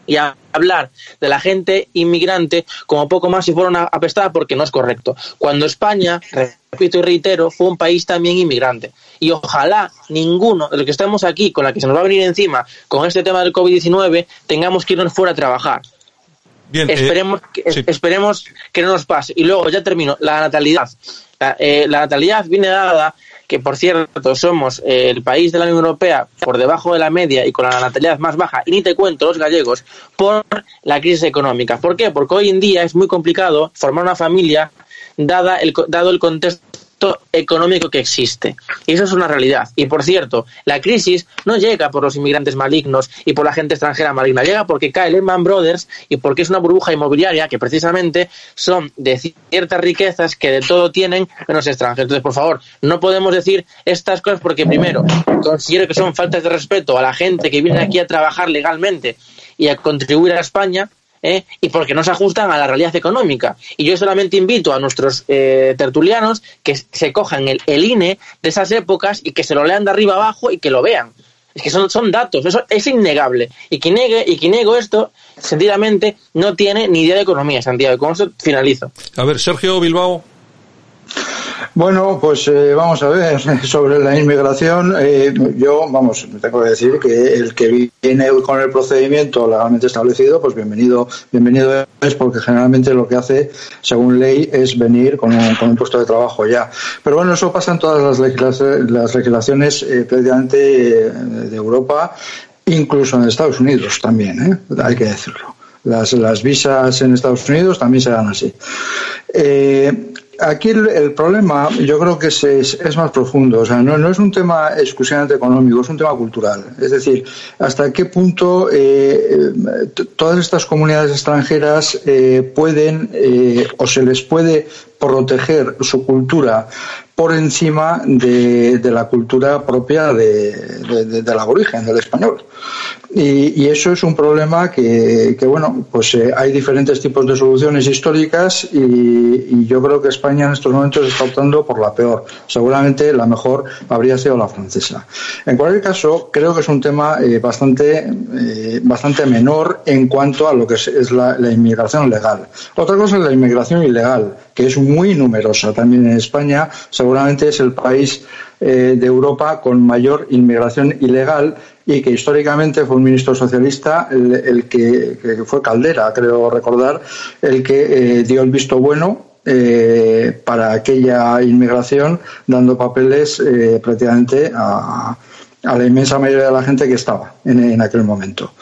y a hablar de la gente inmigrante como poco más si fuera una apestada porque no es correcto. Cuando España, repito y reitero, fue un país también inmigrante. Y ojalá ninguno de los que estamos aquí, con la que se nos va a venir encima, con este tema del COVID-19, tengamos que irnos fuera a trabajar. Bien, esperemos, eh, que, sí. esperemos que no nos pase. Y luego, ya termino, la natalidad. La, eh, la natalidad viene dada que por cierto somos el país de la Unión Europea por debajo de la media y con la natalidad más baja, y ni te cuento los gallegos, por la crisis económica. ¿Por qué? Porque hoy en día es muy complicado formar una familia dada el, dado el contexto económico que existe. Y eso es una realidad. Y por cierto, la crisis no llega por los inmigrantes malignos y por la gente extranjera maligna, llega porque cae Lehman Brothers y porque es una burbuja inmobiliaria que precisamente son de ciertas riquezas que de todo tienen menos extranjeros. Entonces, por favor, no podemos decir estas cosas porque primero considero que son faltas de respeto a la gente que viene aquí a trabajar legalmente y a contribuir a España ¿eh? y porque no se ajustan a la realidad económica. Y yo solamente invito a nuestros eh, tertulianos que se cojan el, el, INE de esas épocas y que se lo lean de arriba abajo y que lo vean. Es que son, son datos, eso es innegable. Y quien niegue, y esto, sencillamente no tiene ni idea de economía, Santiago. Y con eso finalizo. A ver, Sergio Bilbao. Bueno, pues eh, vamos a ver sobre la inmigración. Eh, yo, vamos, tengo que decir que el que viene con el procedimiento legalmente establecido, pues bienvenido, bienvenido es porque generalmente lo que hace, según ley, es venir con un, con puesto de trabajo ya. Pero bueno, eso pasa en todas las las legislaciones eh, prácticamente de Europa, incluso en Estados Unidos también, hay que decirlo. Las, las visas en Estados Unidos también se dan así. Eh, aquí el, el, problema yo creo que es, es, más profundo, o sea, no, no es un tema exclusivamente económico, es un tema cultural. Es decir, hasta qué punto eh, todas estas comunidades extranjeras eh, pueden eh, o se les puede proteger su cultura por encima de, la cultura propia de, de, del aborigen, del español. Y, eso es un problema que, que bueno, pues eh, hay diferentes tipos de soluciones históricas y, yo creo que España en estos momentos está optando por la peor. Seguramente la mejor habría sido la francesa. En cualquier caso, creo que es un tema eh, bastante, eh, bastante menor en cuanto a lo que es, la, inmigración legal. Otra cosa es la inmigración ilegal, que es muy numerosa también en España. Seguramente es el país eh, de Europa con mayor inmigración ilegal y que históricamente fue un ministro socialista el, que, fue Caldera, creo recordar, el que eh, dio el visto bueno eh, para aquella inmigración, dando papeles prácticamente a, la inmensa mayoría de la gente que estaba en aquel momento.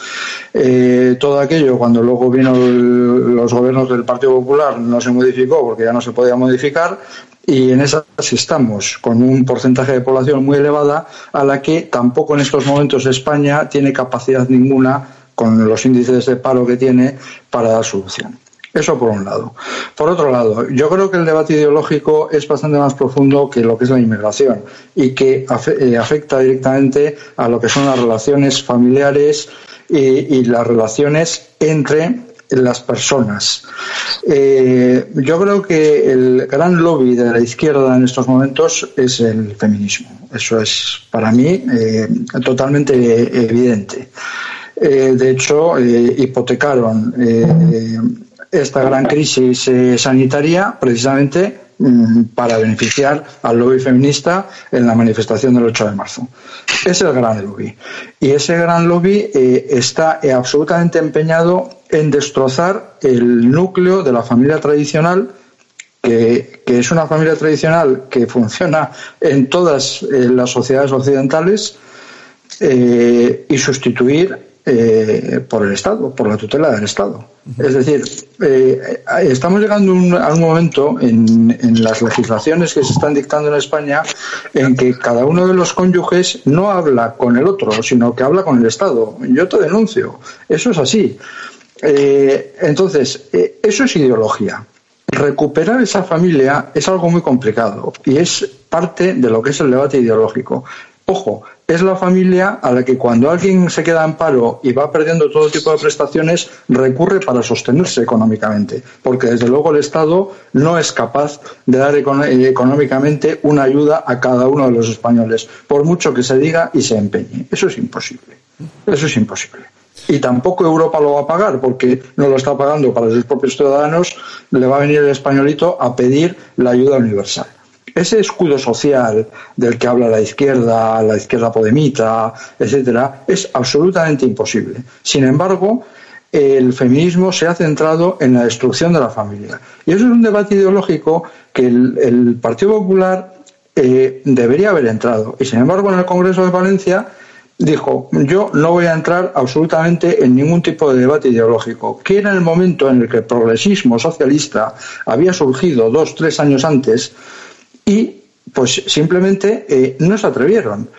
Eh, todo aquello, cuando luego vino los gobiernos del Partido Popular, no se modificó porque ya no se podía modificar, y en esas estamos, con un porcentaje de población muy elevada, a la que tampoco en estos momentos España tiene capacidad ninguna, con los índices de paro que tiene, para dar solución. Eso por un lado. Por otro lado, yo creo que el debate ideológico es bastante más profundo que lo que es la inmigración y que afecta directamente a lo que son las relaciones familiares y, las relaciones entre las personas. Eh, yo creo que el gran lobby de la izquierda en estos momentos es el feminismo. Eso es para mí eh, totalmente evidente. Eh, de hecho, hipotecaron esta gran crisis sanitaria precisamente para beneficiar al lobby feminista en la manifestación del 8 de marzo. Es el gran lobby. Y ese gran lobby eh, está eh, absolutamente empeñado en destrozar el núcleo de la familia tradicional que, es una familia tradicional que funciona en todas eh, las sociedades occidentales y sustituir eh, por el Estado, por la tutela del Estado. Es decir, eh, estamos llegando a un momento en, las legislaciones que se están dictando en España en que cada uno de los cónyuges no habla con el otro, sino que habla con el Estado. Yo te denuncio. Eso es así. Eh, entonces, eso es ideología. Recuperar esa familia es algo muy complicado y es parte de lo que es el debate ideológico. Ojo, es la familia a la que cuando alguien se queda en paro y va perdiendo todo tipo de prestaciones, recurre para sostenerse económicamente, porque desde luego el Estado no es capaz de dar eh, económicamente una ayuda a cada uno de los españoles, por mucho que se diga y se empeñe. Eso es imposible. Eso es imposible. Y tampoco Europa lo va a pagar, porque no lo está pagando para sus propios ciudadanos, le va a venir el españolito a pedir la ayuda universal ese escudo social del que habla la izquierda, la izquierda podemita, etcétera, es absolutamente imposible. Sin embargo, el feminismo se ha centrado en la destrucción de la familia. Y eso es un debate ideológico que el, Partido Popular eh, debería haber entrado. Y sin embargo, en el Congreso de Valencia dijo, yo no voy a entrar absolutamente en ningún tipo de debate ideológico, que era el momento en el que el progresismo socialista había surgido dos, tres años antes, y pues simplemente eh, no se atrevieron.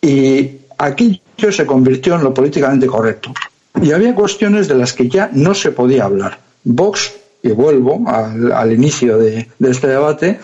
Y aquello se convirtió en lo políticamente correcto. Y había cuestiones de las que ya no se podía hablar. Vox, y vuelvo al, inicio de, este debate,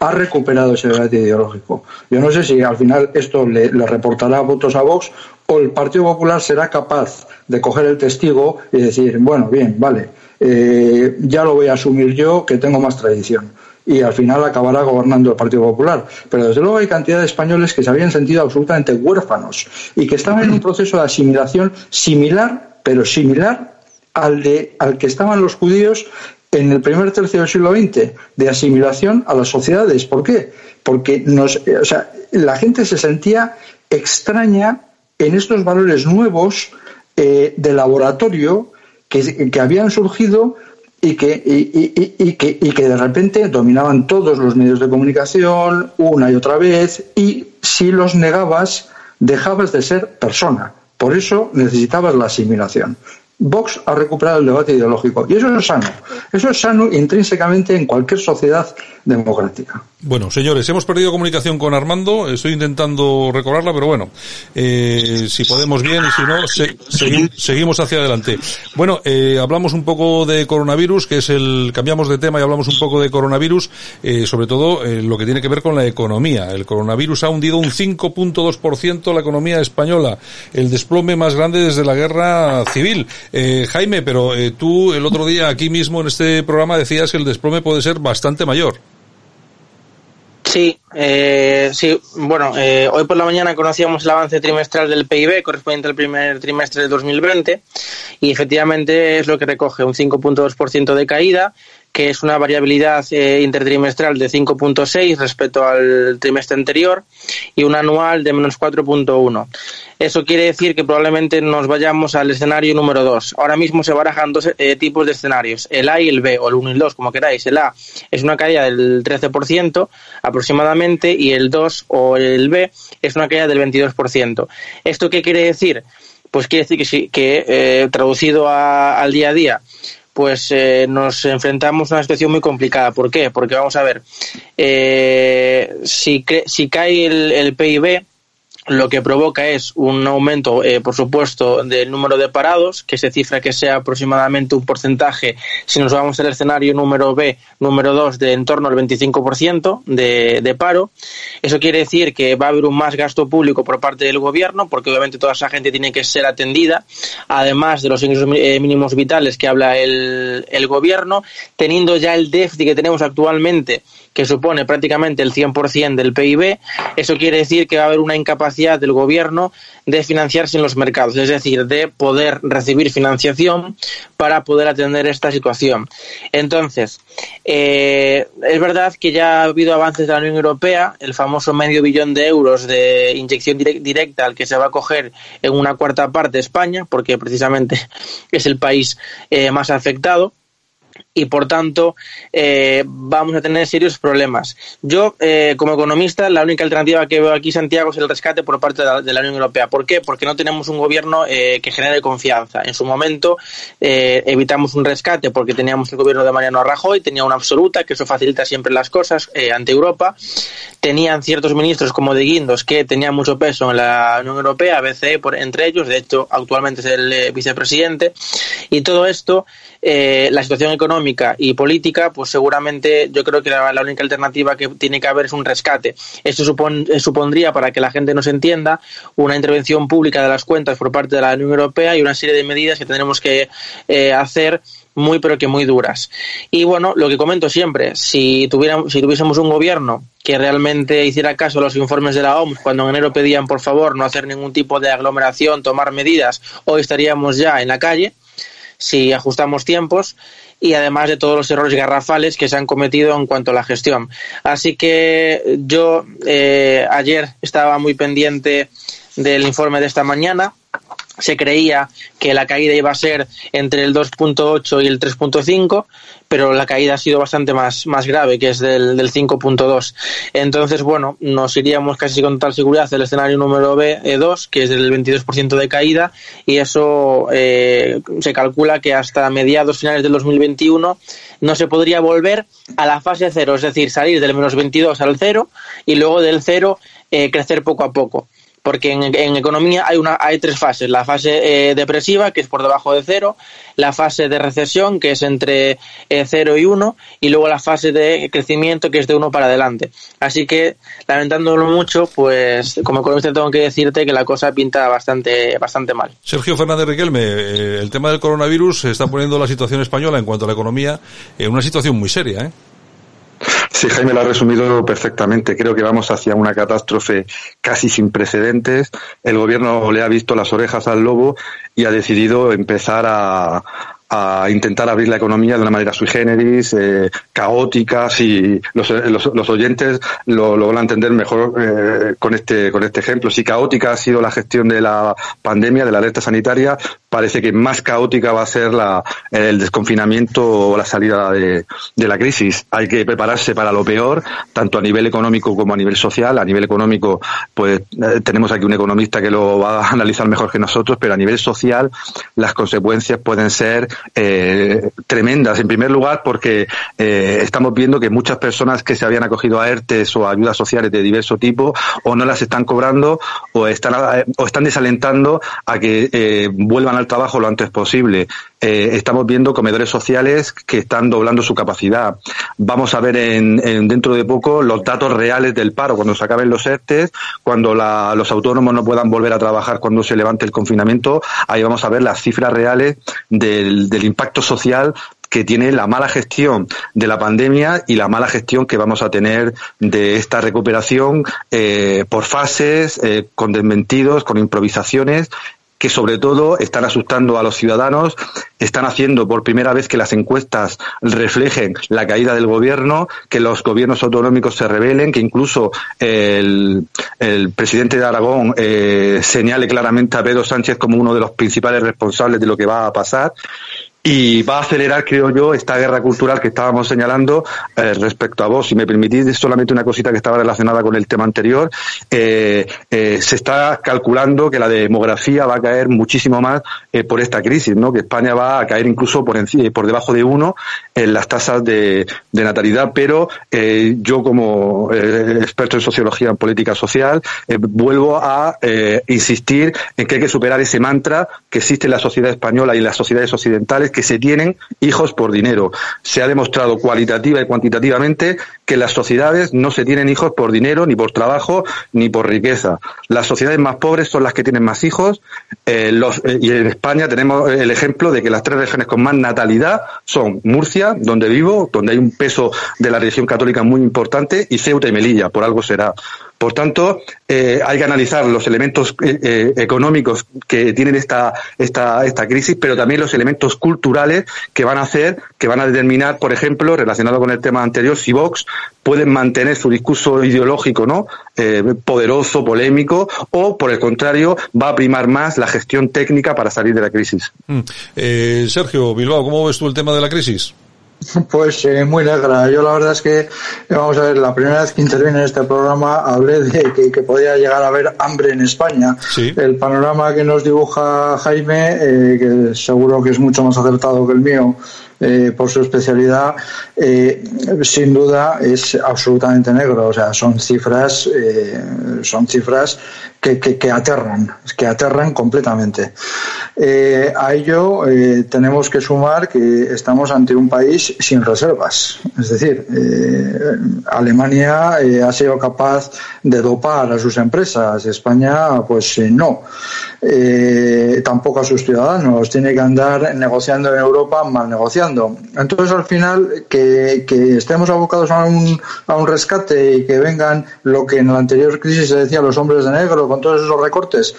ha recuperado ese debate ideológico. Yo no sé si al final esto le, reportará votos a Vox o el Partido Popular será capaz de coger el testigo y decir, bueno, bien, vale, eh, ya lo voy a asumir yo que tengo más tradición y al final acabará gobernando el Partido Popular. Pero desde luego hay cantidad de españoles que se habían sentido absolutamente huérfanos y que estaban en un proceso de asimilación similar, pero similar al, de, al que estaban los judíos en el primer tercio del siglo XX, de asimilación a las sociedades. ¿Por qué? Porque nos, o sea, la gente se sentía extraña en estos valores nuevos eh, de laboratorio que, que habían surgido y que, y, que, y que de repente dominaban todos los medios de comunicación una y otra vez y si los negabas dejabas de ser persona. Por eso necesitabas la asimilación. Vox ha recuperado el debate ideológico y eso es sano. Eso es sano intrínsecamente en cualquier sociedad democrática. Bueno, señores, hemos perdido comunicación con Armando. Estoy intentando recobrarla, pero bueno, eh, si podemos bien y si no, seguimos hacia adelante. Bueno, eh, hablamos un poco de coronavirus, que es el cambiamos de tema y hablamos un poco de coronavirus, eh, sobre todo eh, lo que tiene que ver con la economía. El coronavirus ha hundido un 5.2% la economía española, el desplome más grande desde la guerra civil. Eh, Jaime, pero eh, tú el otro día aquí mismo en este programa decías que el desplome puede ser bastante mayor. Sí, eh, sí. Bueno, eh, hoy por la mañana conocíamos el avance trimestral del PIB correspondiente al primer trimestre de 2020 y efectivamente es lo que recoge un 5.2% de caída que es una variabilidad eh, intertrimestral de 5.6 respecto al trimestre anterior y un anual de menos 4.1. Eso quiere decir que probablemente nos vayamos al escenario número 2. Ahora mismo se barajan dos eh, tipos de escenarios, el A y el B, o el 1 y el 2, como queráis. El A es una caída del 13% aproximadamente y el 2 o el B es una caída del 22%. ¿Esto qué quiere decir? Pues quiere decir que, sí, que eh, traducido al día a día, pues eh, nos enfrentamos a una situación muy complicada. ¿Por qué? Porque vamos a ver, eh, si, si cae el, PIB, lo que provoca es un aumento, eh, por supuesto, del número de parados, que se cifra que sea aproximadamente un porcentaje, si nos vamos al escenario número B, número 2, de en torno al 25% de, de paro. Eso quiere decir que va a haber un más gasto público por parte del gobierno, porque obviamente toda esa gente tiene que ser atendida, además de los ingresos eh, mínimos vitales que habla el, el gobierno, teniendo ya el déficit que tenemos actualmente que supone prácticamente el 100% del PIB, eso quiere decir que va a haber una incapacidad del gobierno de financiarse en los mercados, es decir, de poder recibir financiación para poder atender esta situación. Entonces, eh, es verdad que ya ha habido avances de la Unión Europea, el famoso medio billón de euros de inyección directa al que se va a coger en una cuarta parte España, porque precisamente es el país eh, más afectado y por tanto eh, vamos a tener serios problemas. Yo, eh, como economista, la única alternativa que veo aquí, Santiago, es el rescate por parte de la, Unión Europea. ¿Por qué? Porque no tenemos un gobierno eh, que genere confianza. En su momento evitamos un rescate porque teníamos el gobierno de Mariano Rajoy, tenía una absoluta, que eso facilita siempre las cosas ante Europa. Tenían ciertos ministros como de Guindos que tenían mucho peso en la Unión Europea, BCE por, entre ellos, de hecho actualmente es el vicepresidente. Y todo esto, la situación económica y política, pues seguramente yo creo que la, única alternativa que tiene que haber es un rescate. Esto eh, supondría, para que la gente nos entienda, una intervención pública de las cuentas por parte de la Unión Europea y una serie de medidas que tendremos que eh, hacer muy pero que muy duras. Y bueno, lo que comento siempre, si, tuviéramos, si tuviésemos un gobierno que realmente hiciera caso a los informes de la OMS cuando en enero pedían por favor no hacer ningún tipo de aglomeración, tomar medidas, hoy estaríamos ya en la calle si ajustamos tiempos y además de todos los errores garrafales que se han cometido en cuanto a la gestión. Así que yo eh, ayer estaba muy pendiente del informe de esta mañana se creía que la caída iba a ser entre el 2.8 y el 3.5, pero la caída ha sido bastante más, más grave, que es del, del 5.2. Entonces, bueno, nos iríamos casi con total seguridad al escenario número B2, que es del 22% de caída, y eso eh, se calcula que hasta mediados finales del 2021 no se podría volver a la fase cero, es decir, salir del menos 22 al cero y luego del cero eh, crecer poco a poco porque en, economía hay, una, hay tres fases. La fase eh, depresiva, que es por debajo de cero, la fase de recesión, que es entre eh, cero y uno, y luego la fase de crecimiento, que es de uno para adelante. Así que, lamentándolo mucho, pues como economista tengo que decirte que la cosa pinta bastante, bastante mal. Sergio Fernández Riquelme, eh, el tema del coronavirus está poniendo la situación española en cuanto a la economía en una situación muy seria, ¿eh? Sí, Jaime lo ha resumido perfectamente. Creo que vamos hacia una catástrofe casi sin precedentes. El gobierno le ha visto las orejas al lobo y ha decidido empezar a, a intentar abrir la economía de una manera sui generis, eh, caótica, si los, los, oyentes lo, lo, van a entender mejor eh, con este con este ejemplo. Si caótica ha sido la gestión de la pandemia, de la alerta sanitaria, parece que más caótica va a ser la, el desconfinamiento o la salida de, de la crisis. Hay que prepararse para lo peor, tanto a nivel económico como a nivel social. A nivel económico, pues eh, tenemos aquí un economista que lo va a analizar mejor que nosotros, pero a nivel social las consecuencias pueden ser eh, tremendas. En primer lugar, porque eh, estamos viendo que muchas personas que se habían acogido a ERTES o ayudas sociales de diverso tipo o no las están cobrando o están, o están desalentando a que eh, vuelvan al trabajo lo antes posible. Eh, estamos viendo comedores sociales que están doblando su capacidad. Vamos a ver en, dentro de poco los datos reales del paro cuando se acaben los ERTES, cuando los autónomos no puedan volver a trabajar cuando se levante el confinamiento. Ahí vamos a ver las cifras reales del, del impacto social que tiene la mala gestión de la pandemia y la mala gestión que vamos a tener de esta recuperación eh, por fases, eh, con desmentidos, con improvisaciones que sobre todo están asustando a los ciudadanos, están haciendo por primera vez que las encuestas reflejen la caída del gobierno, que los gobiernos autonómicos se rebelen, que incluso el, el presidente de Aragón eh, señale claramente a Pedro Sánchez como uno de los principales responsables de lo que va a pasar y va a acelerar, creo yo, esta guerra cultural que estábamos señalando eh, respecto a vos. Si me permitís solamente una cosita que estaba relacionada con el tema anterior, eh, eh, se está calculando que la demografía va a caer muchísimo más por esta crisis, ¿no? Que España va a caer incluso por encima, por debajo de uno en las tasas de, de natalidad, pero yo como experto en sociología en política social vuelvo a insistir en que hay que superar ese mantra que existe en la sociedad española y en las sociedades occidentales que se tienen hijos por dinero. Se ha demostrado cualitativa y cuantitativamente que las sociedades no se tienen hijos por dinero, ni por trabajo, ni por riqueza. Las sociedades más pobres son las que tienen más hijos. Eh, eh, y en España tenemos el ejemplo de que las tres regiones con más natalidad son Murcia, donde vivo, donde hay un peso de la religión católica muy importante, y Ceuta y Melilla, por algo será. Por tanto, eh, hay que analizar los elementos eh, eh, económicos que tienen esta, esta, crisis, pero también los elementos culturales que van a hacer, que van a determinar, por ejemplo, relacionado con el tema anterior, si Vox pueden mantener su discurso ideológico, ¿no? poderoso, polémico, o por el contrario, va a primar más la gestión técnica para salir de la crisis. Mm. Sergio Bilbao, ¿cómo ves tú el tema de la crisis? Pues eh, muy negra. Yo la verdad es que, vamos a ver, la primera vez que intervine en este programa hablé de que, podía llegar a haber hambre en España. El panorama que nos dibuja Jaime, eh, que seguro que es mucho más acertado que el mío, eh, por su especialidad, eh, sin duda es absolutamente negro. O sea, son cifras, eh, son cifras que, aterran, que aterran completamente. a ello tenemos que sumar que estamos ante un país sin reservas. Es decir, Alemania ha sido capaz de dopar a sus empresas, España, pues no. tampoco a sus ciudadanos. Tiene que andar negociando en Europa mal negociando entonces, al final, que, estemos abocados a un, a un rescate y que vengan lo que en la anterior crisis se decía los hombres de negro con todos esos recortes,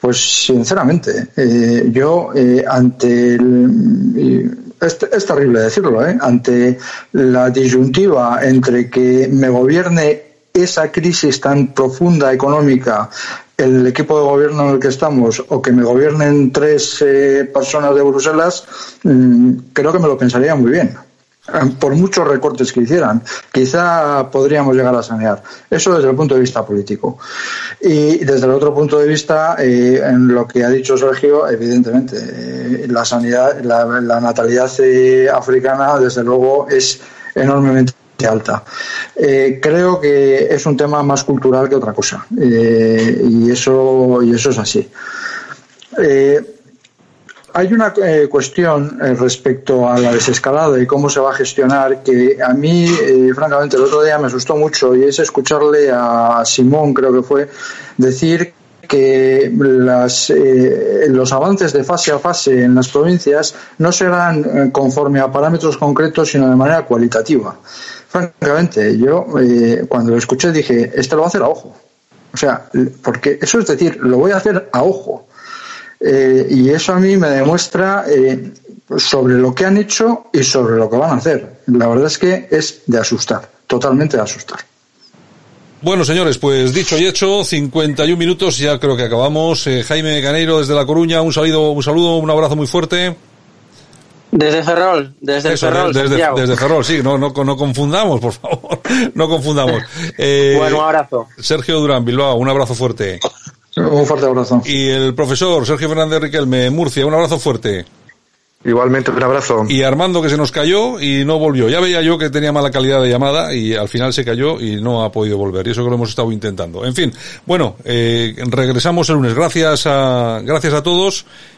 pues sinceramente, eh, yo eh, ante el, es, terrible decirlo, ¿eh? ante la disyuntiva entre que me gobierne esa crisis tan profunda económica el equipo de gobierno en el que estamos o que me gobiernen tres eh, personas de Bruselas, mm, creo que me lo pensaría muy bien. Eh, por muchos recortes que hicieran, quizá podríamos llegar a sanear. Eso desde el punto de vista político. Y desde el otro punto de vista, eh, en lo que ha dicho Sergio, evidentemente, la sanidad, la natalidad africana, desde luego, es enormemente alta. Eh, creo que es un tema más cultural que otra cosa eh, y eso y eso es así. Eh, hay una cuestión respecto a la desescalada y cómo se va a gestionar que a mí, francamente, el otro día me asustó mucho y es escucharle a Simón, creo que fue, decir que las, los avances de fase a fase en las provincias no serán conforme a parámetros concretos, sino de manera cualitativa francamente, yo eh, cuando lo escuché dije, este lo va a hacer a ojo. O sea, porque eso es decir, lo voy a hacer a ojo. Eh, y eso a mí me demuestra eh, sobre lo que han hecho y sobre lo que van a hacer. La verdad es que es de asustar, totalmente de asustar. Bueno, señores, pues dicho y hecho, 51 minutos, ya creo que acabamos. Jaime Caneiro desde La Coruña, un saludo, un saludo, un abrazo muy fuerte. Desde Ferrol, desde Ferrol. Desde, desde, Ferrol, sí, no, no, no confundamos, por favor, no confundamos. Eh, bueno, un abrazo. Sergio Durán, Bilbao, un abrazo fuerte. Un fuerte abrazo. Y el profesor Sergio Fernández Riquelme, Murcia, un abrazo fuerte. Igualmente, un abrazo. Y Armando que se nos cayó y no volvió. Ya veía yo que tenía mala calidad de llamada y al final se cayó y no ha podido volver. Y eso que lo hemos estado intentando. En fin, bueno, eh, regresamos el lunes. Gracias a, gracias a todos